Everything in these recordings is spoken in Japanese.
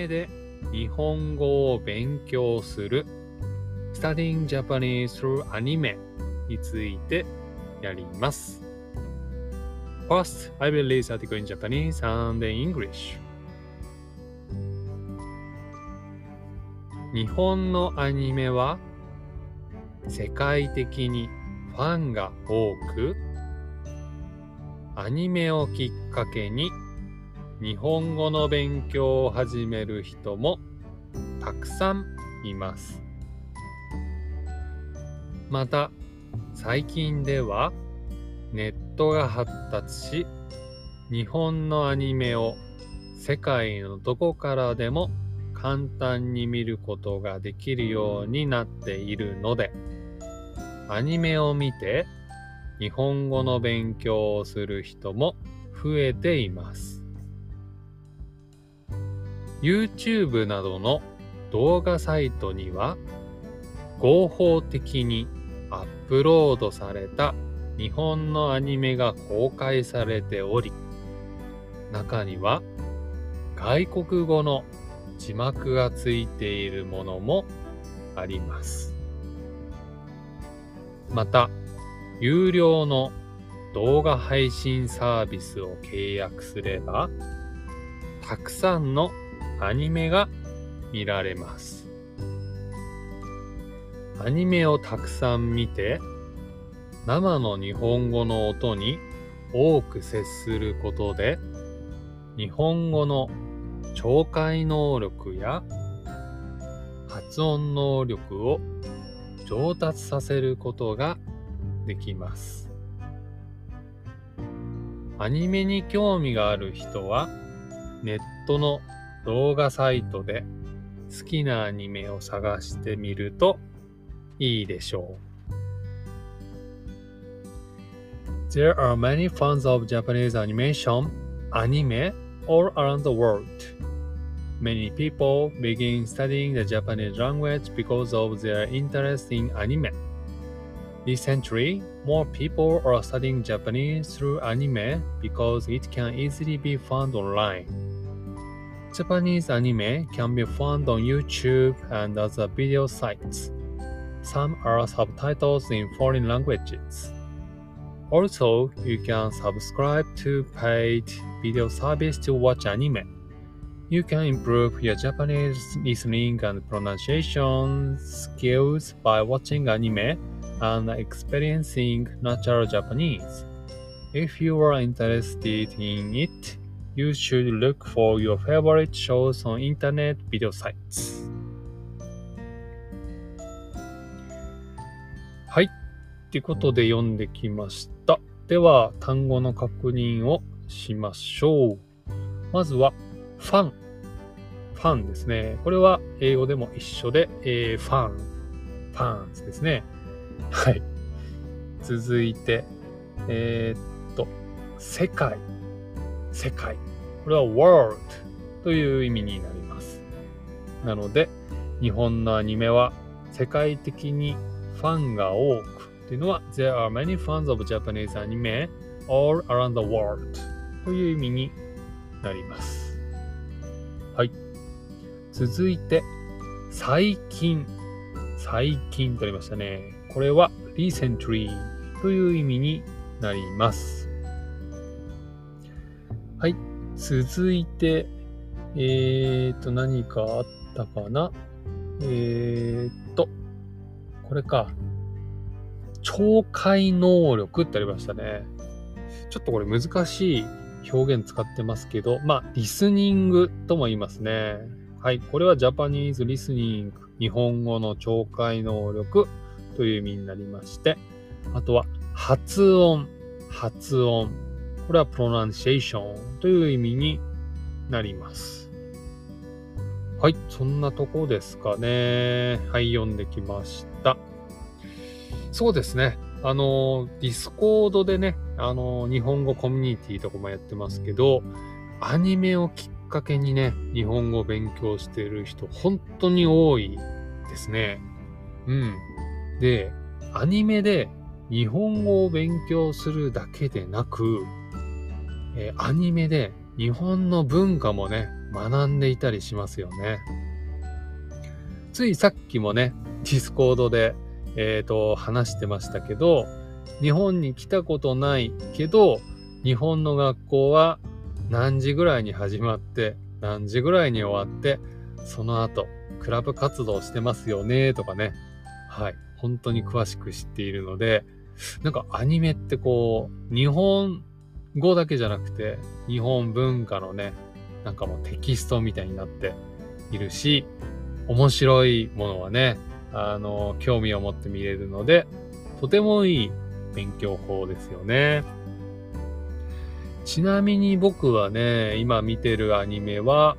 メで日本語を勉強する Studying Japanese through Anime についてやります。First, I will read article in Japanese and in English. 日本のアニメは世界的にファンが多くアニメをきっかけに日本語の勉強を始める人もたくさんいます。また最近ではネットが発達し日本のアニメを世界のどこからでも簡単に見ることができるようになっているのでアニメを見て日本語の勉強をする人も増えています。YouTube などの動画サイトには合法的にアップロードされた日本のアニメが公開されており中には外国語の字幕がついているものもあります。また、有料の動画配信サービスを契約すれば、たくさんのアニメが見られます。アニメをたくさん見て、生の日本語の音に多く接することで、日本語の聴解能力や発音能力を上達させることができます。アニメに興味がある人はネットの動画サイトで好きなアニメを探してみるといいでしょう。There are many fans of Japanese animation, anime, all around the world. Many people begin studying the Japanese language because of their interest in anime. Recently, more people are studying Japanese through anime because it can easily be found online. Japanese anime can be found on YouTube and other video sites. Some are subtitles in foreign languages. Also, you can subscribe to paid video service to watch anime. You can improve your Japanese listening and pronunciation skills by watching anime and experiencing natural Japanese. If you are interested in it, you should look for your favorite shows on internet video sites. はい。ということで読んできました。では、単語の確認をしましょう。まずは、ファン。ファンですね。これは英語でも一緒で、えー、ファン。ファンズですね。はい。続いて、えー、っと、世界。世界。これは world という意味になります。なので、日本のアニメは世界的にファンが多くというのは There are many fans of Japanese anime all around the world という意味になります。はい。続いて、最近。最近とありましたね。これは recently という意味になります。はい。続いて、えーと、何かあったかな？えーと、これか。聴解能力ってありましたね。ちょっとこれ難しい表現使ってますけど、まあ、リスニングとも言いますね。はい。これはジャパニーズリスニング。日本語の聴解能力という意味になりまして、あとは発音、発音。これは pronunciation という意味になります。はい、そんなとこですかね。はい、読んできました。そうですね。あの、 Discord でね、あの、日本語コミュニティとかもやってますけど、アニメをきっかけにね、日本語を勉強してる人、本当に多いですね。うん。で、アニメで日本語を勉強するだけでなく、えー、アニメで日本の文化もね、学んでいたりしますよね。ついさっきもね、 Discord で、えっ、ー、と、話してましたけど、日本に来たことないけど、日本の学校は何時ぐらいに始まって、何時ぐらいに終わって、その後、クラブ活動してますよね、とかね。はい。本当に詳しく知っているので、なんかアニメってこう、日本語だけじゃなくて、日本文化のね、なんかもうテキストみたいになっているし、面白いものはね、あの、興味を持って見れるので、とてもいい勉強法ですよね。ちなみに僕はね、今見てるアニメは、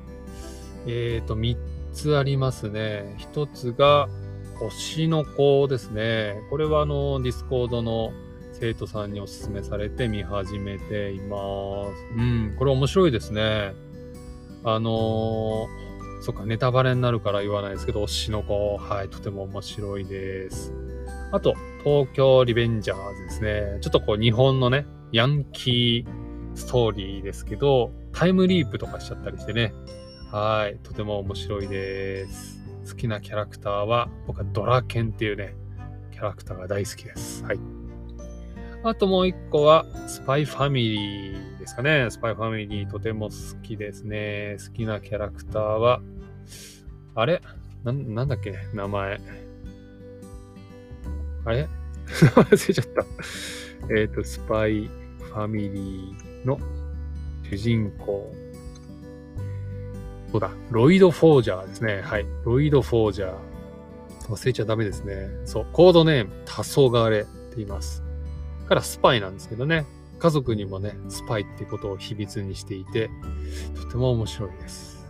えっ、ー、と、3つありますね。1つが、推しの子ですね。これはあの、 Discord の生徒さんにお勧めされて見始めています。うん、これ面白いですね。あのー、そっか、ネタバレになるから言わないですけど、推しの子、はい、とても面白いです。あと、東京リベンジャーズですね。ちょっとこう、日本のね、ヤンキーストーリーですけど、タイムリープとかしちゃったりしてね。はい、とても面白いです。好きなキャラクターは、僕はドラケンっていうね、キャラクターが大好きです。はい。あともう一個は、スパイファミリーですかね。スパイファミリーとても好きですね。好きなキャラクターは、あれ？な、なんだっけ？名前。あれ？忘れちゃった。えっ、と、スパイファミリーの主人公。そうだ、ロイド・フォージャーですね。はい。ロイド・フォージャー。忘れちゃダメですね。そう。コードネーム、黄昏って言います。からスパイなんですけどね。家族にもね、スパイってことを秘密にしていて、とても面白いです。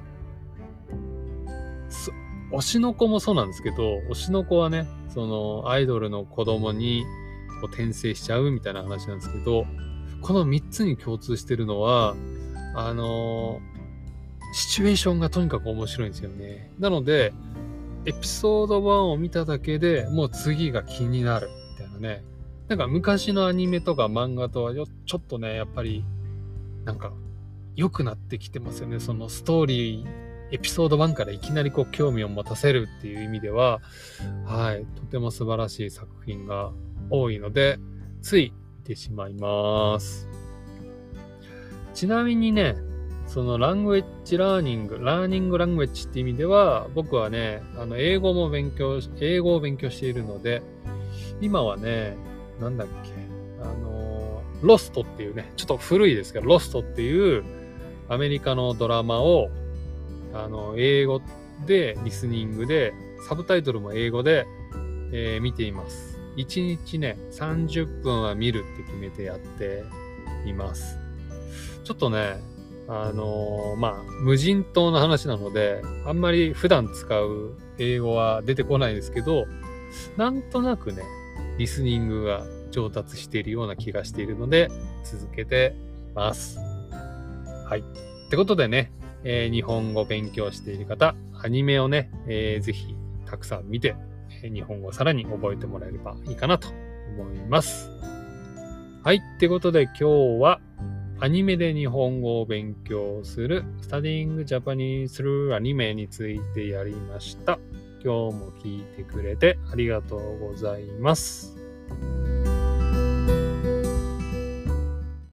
推しの子もそうなんですけど、推しの子はね、そのアイドルの子供にこう転生しちゃうみたいな話なんですけど、この3つに共通してるのは、あのー、シチュエーションがとにかく面白いんですよね。なので、エピソード1を見ただけでもう次が気になるみたいなね。なんか昔のアニメとか漫画とはよちょっとね、やっぱり、なんか、良くなってきてますよね。そのストーリー、エピソード1からいきなりこう興味を持たせるっていう意味では、はい、とても素晴らしい作品が多いので、つい見てしまいます。ちなみにね、そのラングエッジラーニング、ラーニングラングエッジって意味では、僕はね、あの、英語も勉強、英語を勉強しているので、今はね、なんだっけ、あの、ロストっていうね、ちょっと古いですけど、ロストっていうアメリカのドラマを、あの、英語で、リスニングで、サブタイトルも英語で、えー、見ています。1日ね、30分は見るって決めてやっています。ちょっとね、あのー、まあ、無人島の話なので、あんまり普段使う英語は出てこないですけど、なんとなくね、リスニングが上達しているような気がしているので、続けてます。はい。ってことでね、えー、日本語勉強している方、アニメをね、えー、ぜひたくさん見て、え、日本語をさらに覚えてもらえればいいかなと思います。はい。ってことで今日は、アニメで日本語を勉強する、スタディングジャパニーズルアニメについてやりました。今日も聞いてくれてありがとうございます。